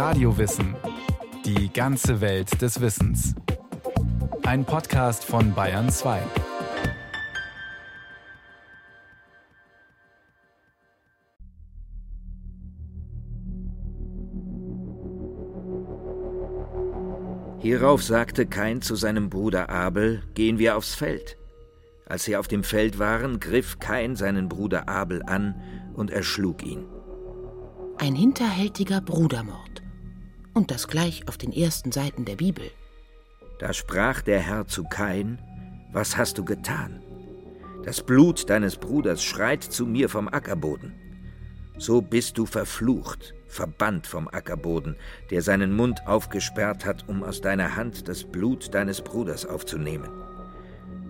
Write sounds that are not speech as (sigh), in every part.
Radiowissen. Die ganze Welt des Wissens. Ein Podcast von Bayern 2. Hierauf sagte Kain zu seinem Bruder Abel, gehen wir aufs Feld. Als sie auf dem Feld waren, griff Kain seinen Bruder Abel an und erschlug ihn. Ein hinterhältiger Brudermord. Und das gleich auf den ersten Seiten der Bibel. Da sprach der Herr zu Kain, was hast du getan? Das Blut deines Bruders schreit zu mir vom Ackerboden. So bist du verflucht, verbannt vom Ackerboden, der seinen Mund aufgesperrt hat, um aus deiner Hand das Blut deines Bruders aufzunehmen.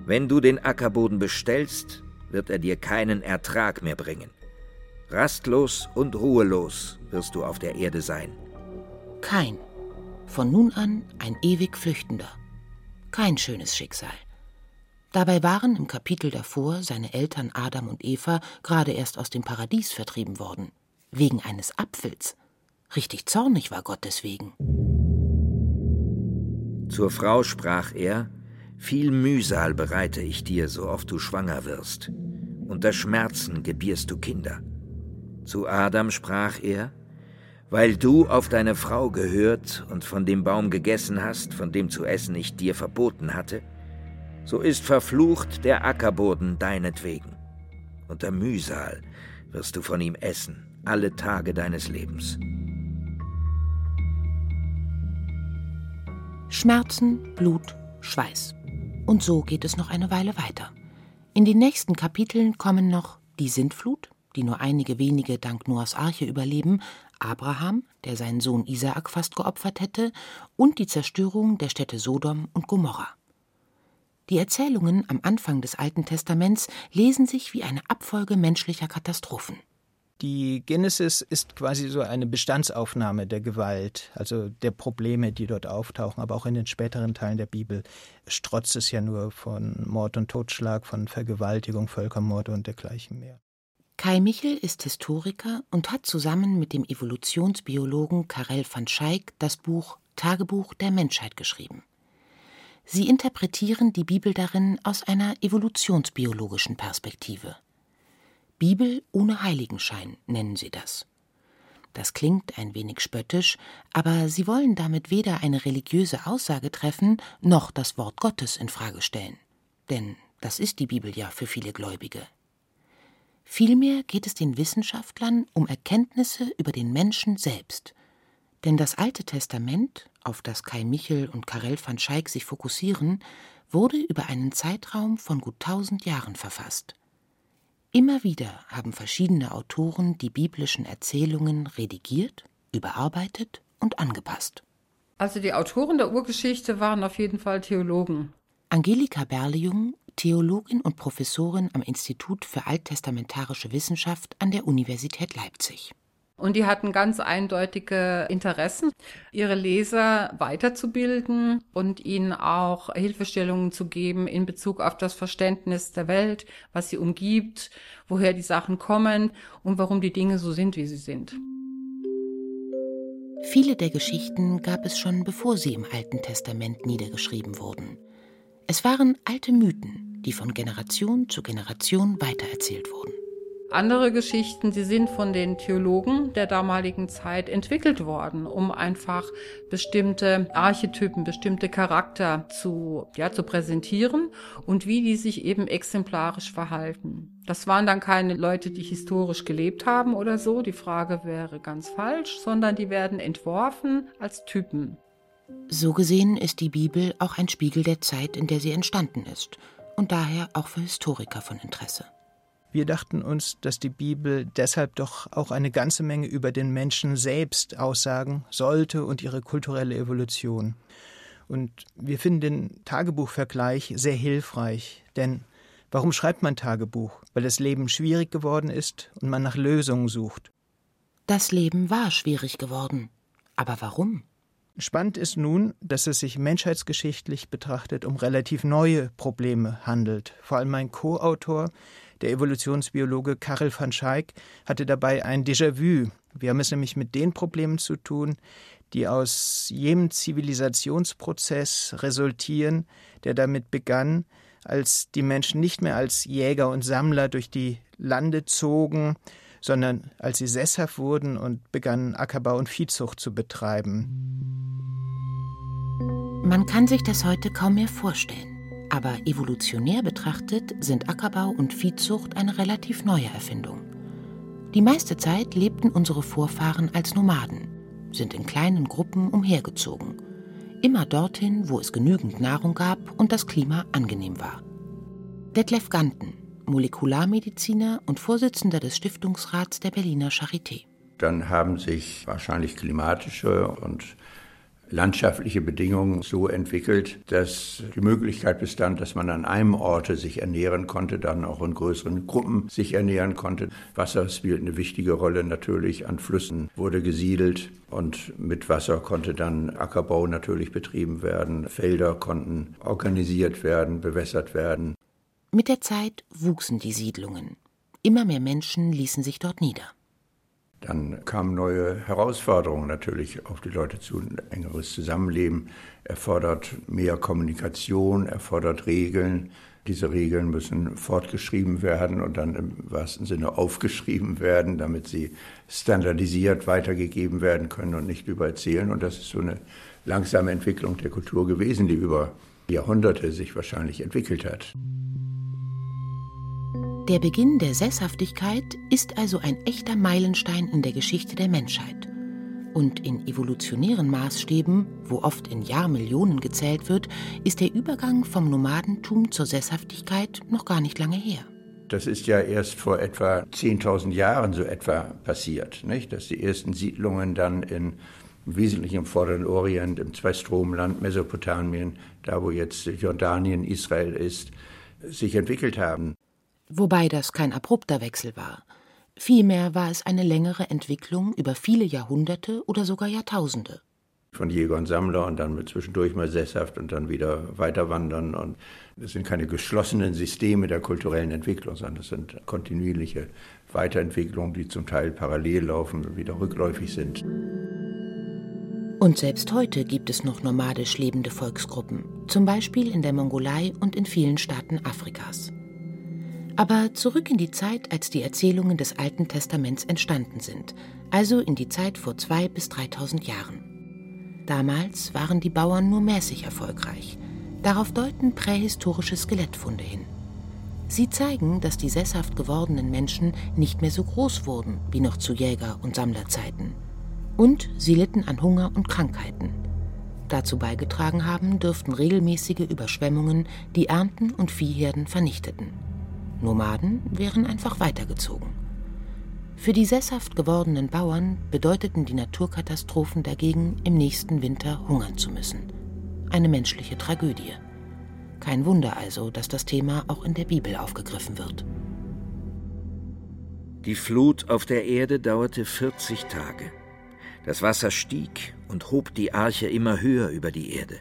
Wenn du den Ackerboden bestellst, wird er dir keinen Ertrag mehr bringen. Rastlos und ruhelos wirst du auf der Erde sein. Kein. Von nun an ein ewig Flüchtender. Kein schönes Schicksal. Dabei waren im Kapitel davor seine Eltern Adam und Eva gerade erst aus dem Paradies vertrieben worden. Wegen eines Apfels. Richtig zornig war Gott deswegen. Zur Frau sprach er, viel Mühsal bereite ich dir, so oft du schwanger wirst. Unter Schmerzen gebierst du Kinder. Zu Adam sprach er, weil du auf deine Frau gehört und von dem Baum gegessen hast, von dem zu essen ich dir verboten hatte, so ist verflucht der Ackerboden deinetwegen. Unter Mühsal wirst du von ihm essen, alle Tage deines Lebens. Schmerzen, Blut, Schweiß. Und so geht es noch eine Weile weiter. In den nächsten Kapiteln kommen noch die Sintflut, die nur einige wenige dank Noahs Arche überleben, Abraham, der seinen Sohn Isaak fast geopfert hätte, und die Zerstörung der Städte Sodom und Gomorra. Die Erzählungen am Anfang des Alten Testaments lesen sich wie eine Abfolge menschlicher Katastrophen. Die Genesis ist quasi so eine Bestandsaufnahme der Gewalt, also der Probleme, die dort auftauchen, aber auch in den späteren Teilen der Bibel strotzt es ja nur von Mord und Totschlag, von Vergewaltigung, Völkermorde und dergleichen mehr. Kai Michel ist Historiker und hat zusammen mit dem Evolutionsbiologen Karel van Schaik das Buch Tagebuch der Menschheit geschrieben. Sie interpretieren die Bibel darin aus einer evolutionsbiologischen Perspektive. Bibel ohne Heiligenschein nennen sie das. Das klingt ein wenig spöttisch, aber sie wollen damit weder eine religiöse Aussage treffen, noch das Wort Gottes in Frage stellen. Denn das ist die Bibel ja für viele Gläubige. Vielmehr geht es den Wissenschaftlern um Erkenntnisse über den Menschen selbst. Denn das Alte Testament, auf das Kai Michel und Karel van Schaik sich fokussieren, wurde über einen Zeitraum von gut tausend Jahren verfasst. Immer wieder haben verschiedene Autoren die biblischen Erzählungen redigiert, überarbeitet und angepasst. Also die Autoren der Urgeschichte waren auf jeden Fall Theologen. Angelika Berliung, Theologin und Professorin am Institut für alttestamentarische Wissenschaft an der Universität Leipzig. Und die hatten ganz eindeutige Interessen, ihre Leser weiterzubilden und ihnen auch Hilfestellungen zu geben in Bezug auf das Verständnis der Welt, was sie umgibt, woher die Sachen kommen und warum die Dinge so sind, wie sie sind. Viele der Geschichten gab es schon bevor sie im Alten Testament niedergeschrieben wurden. Es waren alte Mythen, die von Generation zu Generation weitererzählt wurden. Andere Geschichten, die sind von den Theologen der damaligen Zeit entwickelt worden, um einfach bestimmte Archetypen, bestimmte Charakter zu, ja, zu präsentieren und wie die sich eben exemplarisch verhalten. Das waren dann keine Leute, die historisch gelebt haben oder so, die Frage wäre ganz falsch, sondern die werden entworfen als Typen. So gesehen ist die Bibel auch ein Spiegel der Zeit, in der sie entstanden ist und daher auch für Historiker von Interesse. Wir dachten uns, dass die Bibel deshalb doch auch eine ganze Menge über den Menschen selbst aussagen sollte und ihre kulturelle Evolution. Und wir finden den Tagebuchvergleich sehr hilfreich, denn warum schreibt man Tagebuch? Weil das Leben schwierig geworden ist und man nach Lösungen sucht. Das Leben war schwierig geworden. Aber warum? Spannend ist nun, dass es sich menschheitsgeschichtlich betrachtet um relativ neue Probleme handelt. Vor allem mein Co-Autor der Evolutionsbiologe Karel van Schaik hatte dabei ein Déjà-vu, Wir haben es nämlich mit den Problemen zu tun, die aus jedem Zivilisationsprozess resultieren, der damit begann, als die Menschen nicht mehr als Jäger und Sammler durch die Lande zogen, sondern als sie sesshaft wurden und begannen Ackerbau und Viehzucht zu betreiben. Man kann sich das heute kaum mehr vorstellen. Aber evolutionär betrachtet sind Ackerbau und Viehzucht eine relativ neue Erfindung. Die meiste Zeit lebten unsere Vorfahren als Nomaden, sind in kleinen Gruppen umhergezogen. Immer dorthin, wo es genügend Nahrung gab und das Klima angenehm war. Detlef Ganten, Molekularmediziner und Vorsitzender des Stiftungsrats der Berliner Charité. Dann haben sich wahrscheinlich klimatische und landschaftliche Bedingungen so entwickelt, dass die Möglichkeit bestand, dass man an einem Orte sich ernähren konnte, dann auch in größeren Gruppen sich ernähren konnte. Wasser spielt eine wichtige Rolle natürlich. An Flüssen wurde gesiedelt und mit Wasser konnte dann Ackerbau natürlich betrieben werden. Felder konnten organisiert werden, bewässert werden. Mit der Zeit wuchsen die Siedlungen. Immer mehr Menschen ließen sich dort nieder. Dann kamen neue Herausforderungen natürlich auf die Leute zu. Ein engeres Zusammenleben erfordert mehr Kommunikation, erfordert Regeln. Diese Regeln müssen fortgeschrieben werden und dann im wahrsten Sinne aufgeschrieben werden, damit sie standardisiert weitergegeben werden können und nicht übererzählen. Und das ist so eine langsame Entwicklung der Kultur gewesen, die über Jahrhunderte sich wahrscheinlich entwickelt hat. Der Beginn der Sesshaftigkeit ist also ein echter Meilenstein in der Geschichte der Menschheit. Und in evolutionären Maßstäben, wo oft in Jahrmillionen gezählt wird, ist der Übergang vom Nomadentum zur Sesshaftigkeit noch gar nicht lange her. Das ist ja erst vor etwa 10.000 Jahren so etwa passiert, nicht? dass die ersten Siedlungen dann in im Wesentlichen im Vorderen Orient, im Zweistromland, Mesopotamien, da wo jetzt Jordanien, Israel ist, sich entwickelt haben wobei das kein abrupter Wechsel war. Vielmehr war es eine längere Entwicklung über viele Jahrhunderte oder sogar Jahrtausende. Von Jäger und Sammler und dann zwischendurch mal sesshaft und dann wieder weiterwandern. Und das sind keine geschlossenen Systeme der kulturellen Entwicklung, sondern das sind kontinuierliche Weiterentwicklungen, die zum Teil parallel laufen und wieder rückläufig sind. Und selbst heute gibt es noch nomadisch lebende Volksgruppen, zum Beispiel in der Mongolei und in vielen Staaten Afrikas. Aber zurück in die Zeit, als die Erzählungen des Alten Testaments entstanden sind, also in die Zeit vor zwei bis dreitausend Jahren. Damals waren die Bauern nur mäßig erfolgreich. Darauf deuten prähistorische Skelettfunde hin. Sie zeigen, dass die sesshaft gewordenen Menschen nicht mehr so groß wurden wie noch zu Jäger- und Sammlerzeiten. Und sie litten an Hunger und Krankheiten. Dazu beigetragen haben dürften regelmäßige Überschwemmungen, die Ernten und Viehherden vernichteten. Nomaden wären einfach weitergezogen. Für die sesshaft gewordenen Bauern bedeuteten die Naturkatastrophen dagegen, im nächsten Winter hungern zu müssen. Eine menschliche Tragödie. Kein Wunder also, dass das Thema auch in der Bibel aufgegriffen wird. Die Flut auf der Erde dauerte 40 Tage. Das Wasser stieg und hob die Arche immer höher über die Erde.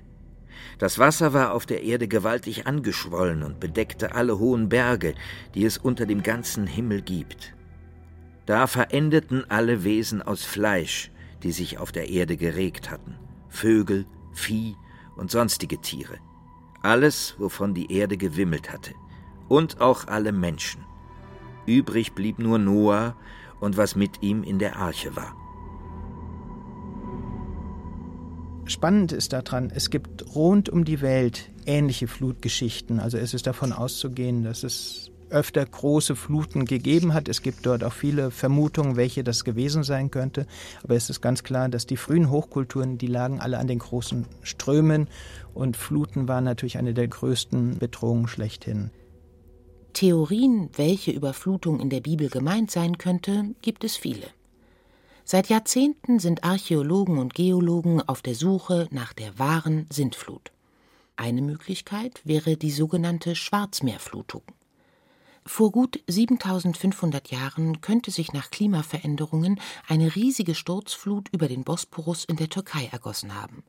Das Wasser war auf der Erde gewaltig angeschwollen und bedeckte alle hohen Berge, die es unter dem ganzen Himmel gibt. Da verendeten alle Wesen aus Fleisch, die sich auf der Erde geregt hatten, Vögel, Vieh und sonstige Tiere, alles, wovon die Erde gewimmelt hatte, und auch alle Menschen. Übrig blieb nur Noah und was mit ihm in der Arche war. Spannend ist daran, es gibt rund um die Welt ähnliche Flutgeschichten. Also es ist davon auszugehen, dass es öfter große Fluten gegeben hat. Es gibt dort auch viele Vermutungen, welche das gewesen sein könnte. Aber es ist ganz klar, dass die frühen Hochkulturen, die lagen alle an den großen Strömen und Fluten waren natürlich eine der größten Bedrohungen schlechthin. Theorien, welche Überflutung in der Bibel gemeint sein könnte, gibt es viele. Seit Jahrzehnten sind Archäologen und Geologen auf der Suche nach der wahren Sintflut. Eine Möglichkeit wäre die sogenannte Schwarzmeerflutung. Vor gut 7500 Jahren könnte sich nach Klimaveränderungen eine riesige Sturzflut über den Bosporus in der Türkei ergossen haben.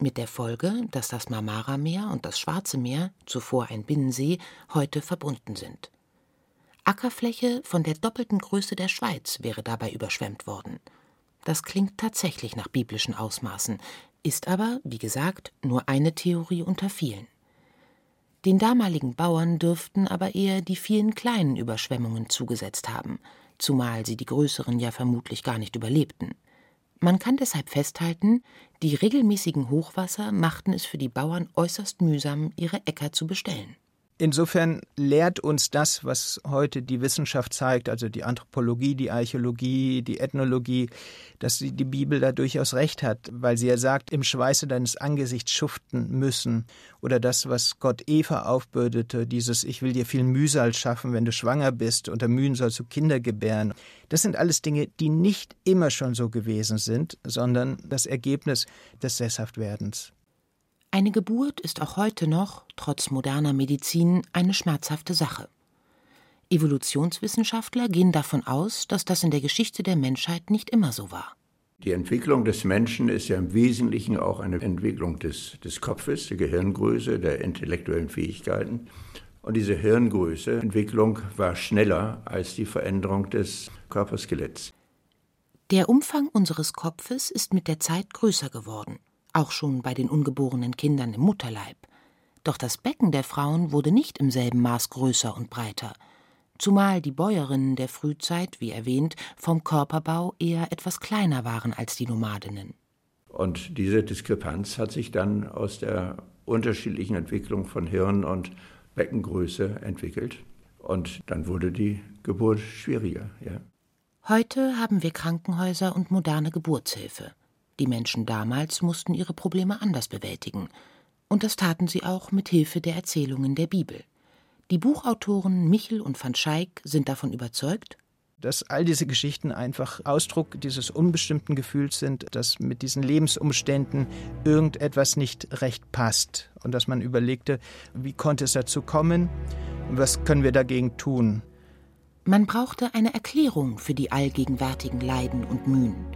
Mit der Folge, dass das Marmara-Meer und das Schwarze Meer, zuvor ein Binnensee, heute verbunden sind. Ackerfläche von der doppelten Größe der Schweiz wäre dabei überschwemmt worden. Das klingt tatsächlich nach biblischen Ausmaßen, ist aber, wie gesagt, nur eine Theorie unter vielen. Den damaligen Bauern dürften aber eher die vielen kleinen Überschwemmungen zugesetzt haben, zumal sie die größeren ja vermutlich gar nicht überlebten. Man kann deshalb festhalten, die regelmäßigen Hochwasser machten es für die Bauern äußerst mühsam, ihre Äcker zu bestellen. Insofern lehrt uns das, was heute die Wissenschaft zeigt, also die Anthropologie, die Archäologie, die Ethnologie, dass die Bibel da durchaus recht hat, weil sie ja sagt, im Schweiße deines Angesichts schuften müssen. Oder das, was Gott Eva aufbürdete, dieses Ich will dir viel Mühsal schaffen, wenn du schwanger bist, unter Mühen sollst du Kinder gebären. Das sind alles Dinge, die nicht immer schon so gewesen sind, sondern das Ergebnis des Sesshaftwerdens. Eine Geburt ist auch heute noch, trotz moderner Medizin, eine schmerzhafte Sache. Evolutionswissenschaftler gehen davon aus, dass das in der Geschichte der Menschheit nicht immer so war. Die Entwicklung des Menschen ist ja im Wesentlichen auch eine Entwicklung des, des Kopfes, der Gehirngröße, der intellektuellen Fähigkeiten. Und diese Hirngröße, Entwicklung war schneller als die Veränderung des Körperskeletts. Der Umfang unseres Kopfes ist mit der Zeit größer geworden auch schon bei den ungeborenen Kindern im Mutterleib. Doch das Becken der Frauen wurde nicht im selben Maß größer und breiter, zumal die Bäuerinnen der Frühzeit, wie erwähnt, vom Körperbau eher etwas kleiner waren als die Nomadinnen. Und diese Diskrepanz hat sich dann aus der unterschiedlichen Entwicklung von Hirn und Beckengröße entwickelt. Und dann wurde die Geburt schwieriger. Ja. Heute haben wir Krankenhäuser und moderne Geburtshilfe. Die Menschen damals mussten ihre Probleme anders bewältigen. Und das taten sie auch mit Hilfe der Erzählungen der Bibel. Die Buchautoren Michel und van Schaik sind davon überzeugt, dass all diese Geschichten einfach Ausdruck dieses unbestimmten Gefühls sind, dass mit diesen Lebensumständen irgendetwas nicht recht passt und dass man überlegte, wie konnte es dazu kommen und was können wir dagegen tun. Man brauchte eine Erklärung für die allgegenwärtigen Leiden und Mühen.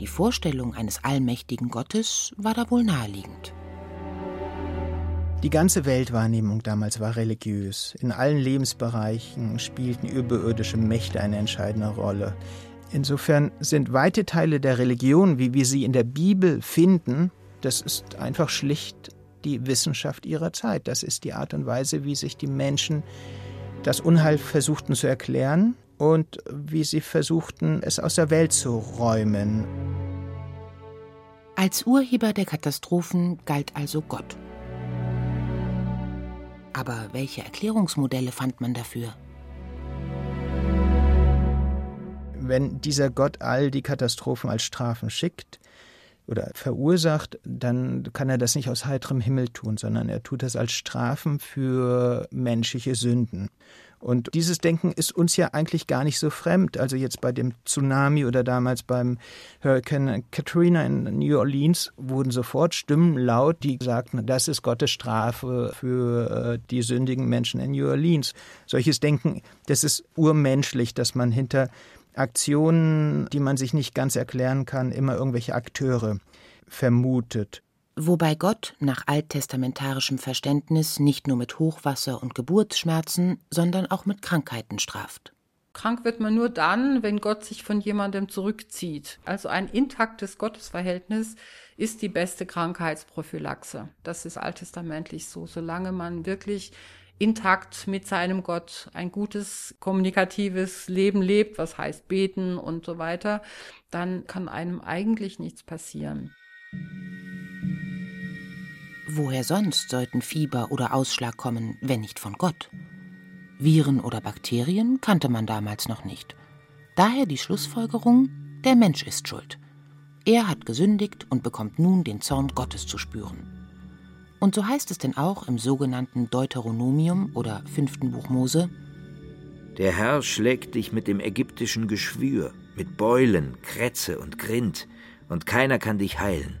Die Vorstellung eines allmächtigen Gottes war da wohl naheliegend. Die ganze Weltwahrnehmung damals war religiös. In allen Lebensbereichen spielten überirdische Mächte eine entscheidende Rolle. Insofern sind weite Teile der Religion, wie wir sie in der Bibel finden, das ist einfach schlicht die Wissenschaft ihrer Zeit. Das ist die Art und Weise, wie sich die Menschen das Unheil versuchten zu erklären und wie sie versuchten, es aus der Welt zu räumen. Als Urheber der Katastrophen galt also Gott. Aber welche Erklärungsmodelle fand man dafür? Wenn dieser Gott all die Katastrophen als Strafen schickt oder verursacht, dann kann er das nicht aus heiterem Himmel tun, sondern er tut das als Strafen für menschliche Sünden. Und dieses Denken ist uns ja eigentlich gar nicht so fremd. Also jetzt bei dem Tsunami oder damals beim Hurricane Katrina in New Orleans wurden sofort Stimmen laut, die sagten, das ist Gottes Strafe für äh, die sündigen Menschen in New Orleans. Solches Denken, das ist urmenschlich, dass man hinter Aktionen, die man sich nicht ganz erklären kann, immer irgendwelche Akteure vermutet wobei Gott nach alttestamentarischem Verständnis nicht nur mit Hochwasser und Geburtsschmerzen, sondern auch mit Krankheiten straft. Krank wird man nur dann, wenn Gott sich von jemandem zurückzieht. Also ein intaktes Gottesverhältnis ist die beste Krankheitsprophylaxe. Das ist alttestamentlich so. Solange man wirklich intakt mit seinem Gott ein gutes kommunikatives Leben lebt, was heißt beten und so weiter, dann kann einem eigentlich nichts passieren. Woher sonst sollten Fieber oder Ausschlag kommen, wenn nicht von Gott? Viren oder Bakterien kannte man damals noch nicht. Daher die Schlussfolgerung, der Mensch ist schuld. Er hat gesündigt und bekommt nun den Zorn Gottes zu spüren. Und so heißt es denn auch im sogenannten Deuteronomium oder fünften Buch Mose: Der Herr schlägt dich mit dem ägyptischen Geschwür, mit Beulen, Krätze und Grind, und keiner kann dich heilen.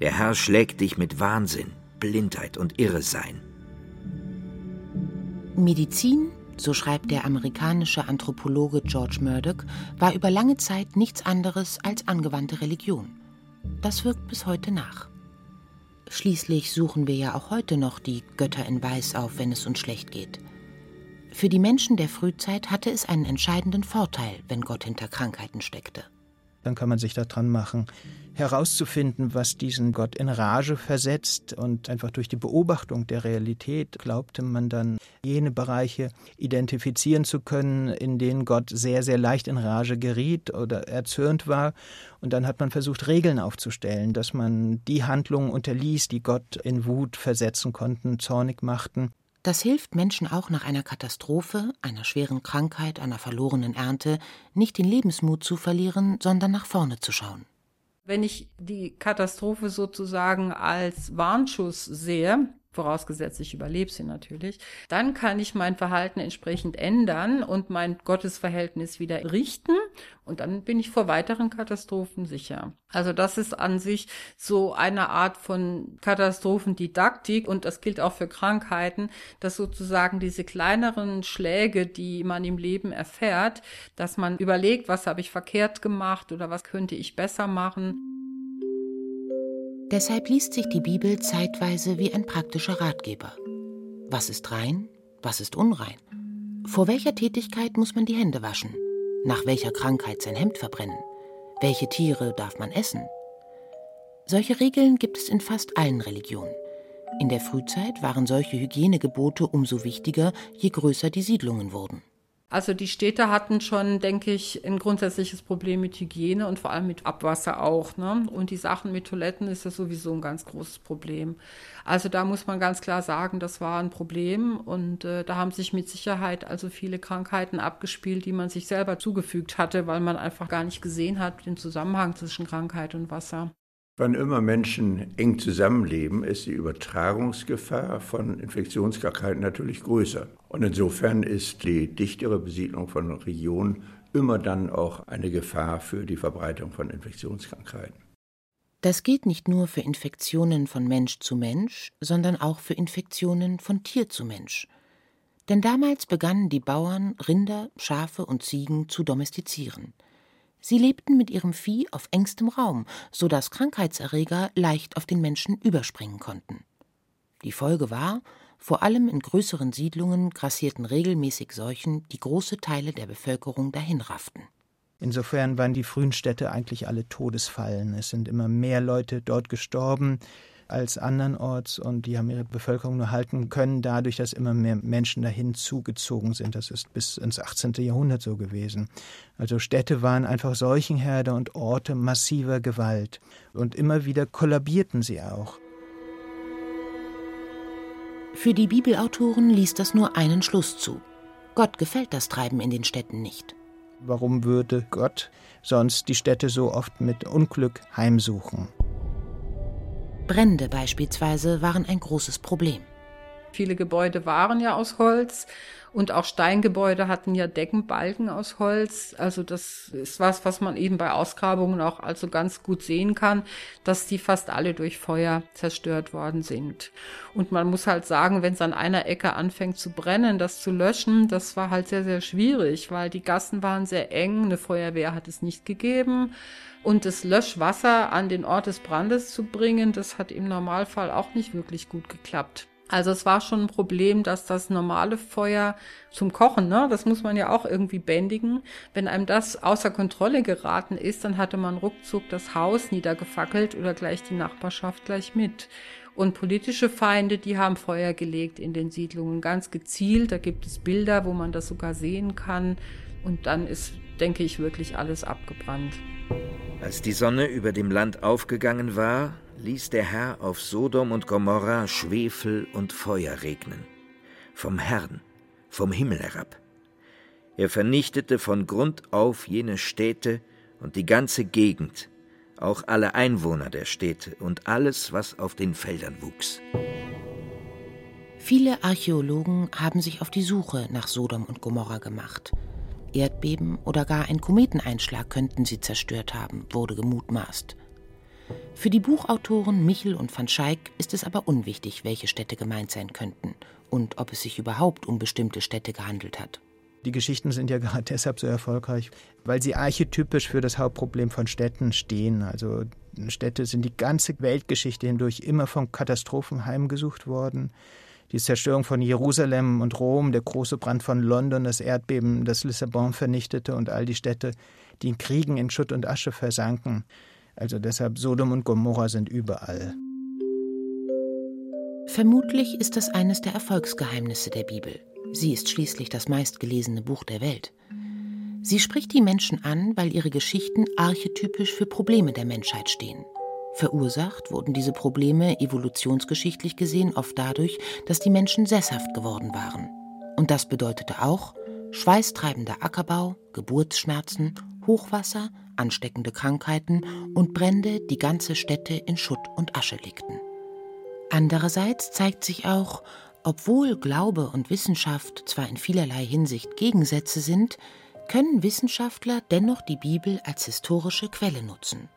Der Herr schlägt dich mit Wahnsinn, Blindheit und Irresein. Medizin, so schreibt der amerikanische Anthropologe George Murdoch, war über lange Zeit nichts anderes als angewandte Religion. Das wirkt bis heute nach. Schließlich suchen wir ja auch heute noch die Götter in Weiß auf, wenn es uns schlecht geht. Für die Menschen der Frühzeit hatte es einen entscheidenden Vorteil, wenn Gott hinter Krankheiten steckte. Dann kann man sich daran machen, herauszufinden, was diesen Gott in Rage versetzt. Und einfach durch die Beobachtung der Realität glaubte man dann, jene Bereiche identifizieren zu können, in denen Gott sehr, sehr leicht in Rage geriet oder erzürnt war. Und dann hat man versucht, Regeln aufzustellen, dass man die Handlungen unterließ, die Gott in Wut versetzen konnten, zornig machten. Das hilft Menschen auch nach einer Katastrophe, einer schweren Krankheit, einer verlorenen Ernte, nicht den Lebensmut zu verlieren, sondern nach vorne zu schauen. Wenn ich die Katastrophe sozusagen als Warnschuss sehe, vorausgesetzt ich überlebe sie natürlich, dann kann ich mein Verhalten entsprechend ändern und mein Gottesverhältnis wieder richten und dann bin ich vor weiteren Katastrophen sicher. Also das ist an sich so eine Art von Katastrophendidaktik und das gilt auch für Krankheiten, dass sozusagen diese kleineren Schläge, die man im Leben erfährt, dass man überlegt, was habe ich verkehrt gemacht oder was könnte ich besser machen. Deshalb liest sich die Bibel zeitweise wie ein praktischer Ratgeber. Was ist rein? Was ist unrein? Vor welcher Tätigkeit muss man die Hände waschen? Nach welcher Krankheit sein Hemd verbrennen? Welche Tiere darf man essen? Solche Regeln gibt es in fast allen Religionen. In der Frühzeit waren solche Hygienegebote umso wichtiger, je größer die Siedlungen wurden. Also die Städte hatten schon, denke ich, ein grundsätzliches Problem mit Hygiene und vor allem mit Abwasser auch. Ne? Und die Sachen mit Toiletten ist ja sowieso ein ganz großes Problem. Also da muss man ganz klar sagen, das war ein Problem und äh, da haben sich mit Sicherheit also viele Krankheiten abgespielt, die man sich selber zugefügt hatte, weil man einfach gar nicht gesehen hat den Zusammenhang zwischen Krankheit und Wasser. Wann immer Menschen eng zusammenleben, ist die Übertragungsgefahr von Infektionskrankheiten natürlich größer. Und insofern ist die dichtere Besiedlung von Regionen immer dann auch eine Gefahr für die Verbreitung von Infektionskrankheiten. Das gilt nicht nur für Infektionen von Mensch zu Mensch, sondern auch für Infektionen von Tier zu Mensch. Denn damals begannen die Bauern, Rinder, Schafe und Ziegen zu domestizieren. Sie lebten mit ihrem Vieh auf engstem Raum, so dass Krankheitserreger leicht auf den Menschen überspringen konnten. Die Folge war, vor allem in größeren Siedlungen grassierten regelmäßig Seuchen, die große Teile der Bevölkerung dahinrafften. Insofern waren die frühen Städte eigentlich alle Todesfallen. Es sind immer mehr Leute dort gestorben als andernorts und die haben ihre Bevölkerung nur halten können, dadurch, dass immer mehr Menschen dahin zugezogen sind. Das ist bis ins 18. Jahrhundert so gewesen. Also Städte waren einfach Seuchenherde und Orte massiver Gewalt. Und immer wieder kollabierten sie auch. Für die Bibelautoren ließ das nur einen Schluss zu. Gott gefällt das Treiben in den Städten nicht. Warum würde Gott sonst die Städte so oft mit Unglück heimsuchen? Brände beispielsweise waren ein großes Problem. Viele Gebäude waren ja aus Holz und auch Steingebäude hatten ja Deckenbalken aus Holz. Also das ist was, was man eben bei Ausgrabungen auch also ganz gut sehen kann, dass die fast alle durch Feuer zerstört worden sind. Und man muss halt sagen, wenn es an einer Ecke anfängt zu brennen, das zu löschen, das war halt sehr, sehr schwierig, weil die Gassen waren sehr eng, eine Feuerwehr hat es nicht gegeben. Und das Löschwasser an den Ort des Brandes zu bringen, das hat im Normalfall auch nicht wirklich gut geklappt. Also es war schon ein Problem, dass das normale Feuer zum Kochen, ne, das muss man ja auch irgendwie bändigen. Wenn einem das außer Kontrolle geraten ist, dann hatte man ruckzuck das Haus niedergefackelt oder gleich die Nachbarschaft gleich mit. Und politische Feinde, die haben Feuer gelegt in den Siedlungen ganz gezielt. Da gibt es Bilder, wo man das sogar sehen kann. Und dann ist, denke ich, wirklich alles abgebrannt. Als die Sonne über dem Land aufgegangen war, ließ der Herr auf Sodom und Gomorra Schwefel und Feuer regnen. Vom Herrn, vom Himmel herab. Er vernichtete von Grund auf jene Städte und die ganze Gegend, auch alle Einwohner der Städte und alles, was auf den Feldern wuchs. Viele Archäologen haben sich auf die Suche nach Sodom und Gomorra gemacht. Erdbeben oder gar ein Kometeneinschlag könnten sie zerstört haben, wurde gemutmaßt. Für die Buchautoren Michel und van Schaik ist es aber unwichtig, welche Städte gemeint sein könnten und ob es sich überhaupt um bestimmte Städte gehandelt hat. Die Geschichten sind ja (laughs) gerade deshalb so erfolgreich, weil sie archetypisch für das Hauptproblem von Städten stehen. Also Städte sind die ganze Weltgeschichte hindurch immer von Katastrophen heimgesucht worden. Die Zerstörung von Jerusalem und Rom, der große Brand von London, das Erdbeben, das Lissabon vernichtete und all die Städte, die in Kriegen in Schutt und Asche versanken. Also deshalb Sodom und Gomorra sind überall. Vermutlich ist das eines der Erfolgsgeheimnisse der Bibel. Sie ist schließlich das meistgelesene Buch der Welt. Sie spricht die Menschen an, weil ihre Geschichten archetypisch für Probleme der Menschheit stehen. Verursacht wurden diese Probleme evolutionsgeschichtlich gesehen oft dadurch, dass die Menschen sesshaft geworden waren. Und das bedeutete auch schweißtreibender Ackerbau, Geburtsschmerzen, Hochwasser, ansteckende Krankheiten und Brände, die ganze Städte in Schutt und Asche legten. Andererseits zeigt sich auch, obwohl Glaube und Wissenschaft zwar in vielerlei Hinsicht Gegensätze sind, können Wissenschaftler dennoch die Bibel als historische Quelle nutzen.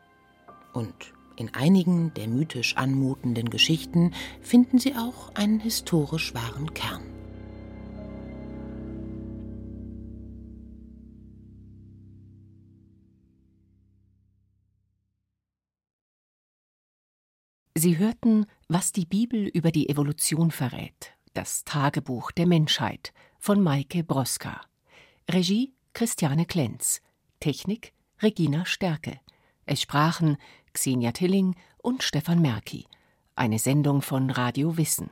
Und in einigen der mythisch anmutenden Geschichten finden sie auch einen historisch wahren Kern. Sie hörten, was die Bibel über die Evolution verrät. Das Tagebuch der Menschheit von Maike Broska. Regie Christiane Klenz. Technik Regina Stärke. Es sprachen Xenia Tilling und Stefan Merki. Eine Sendung von Radio Wissen.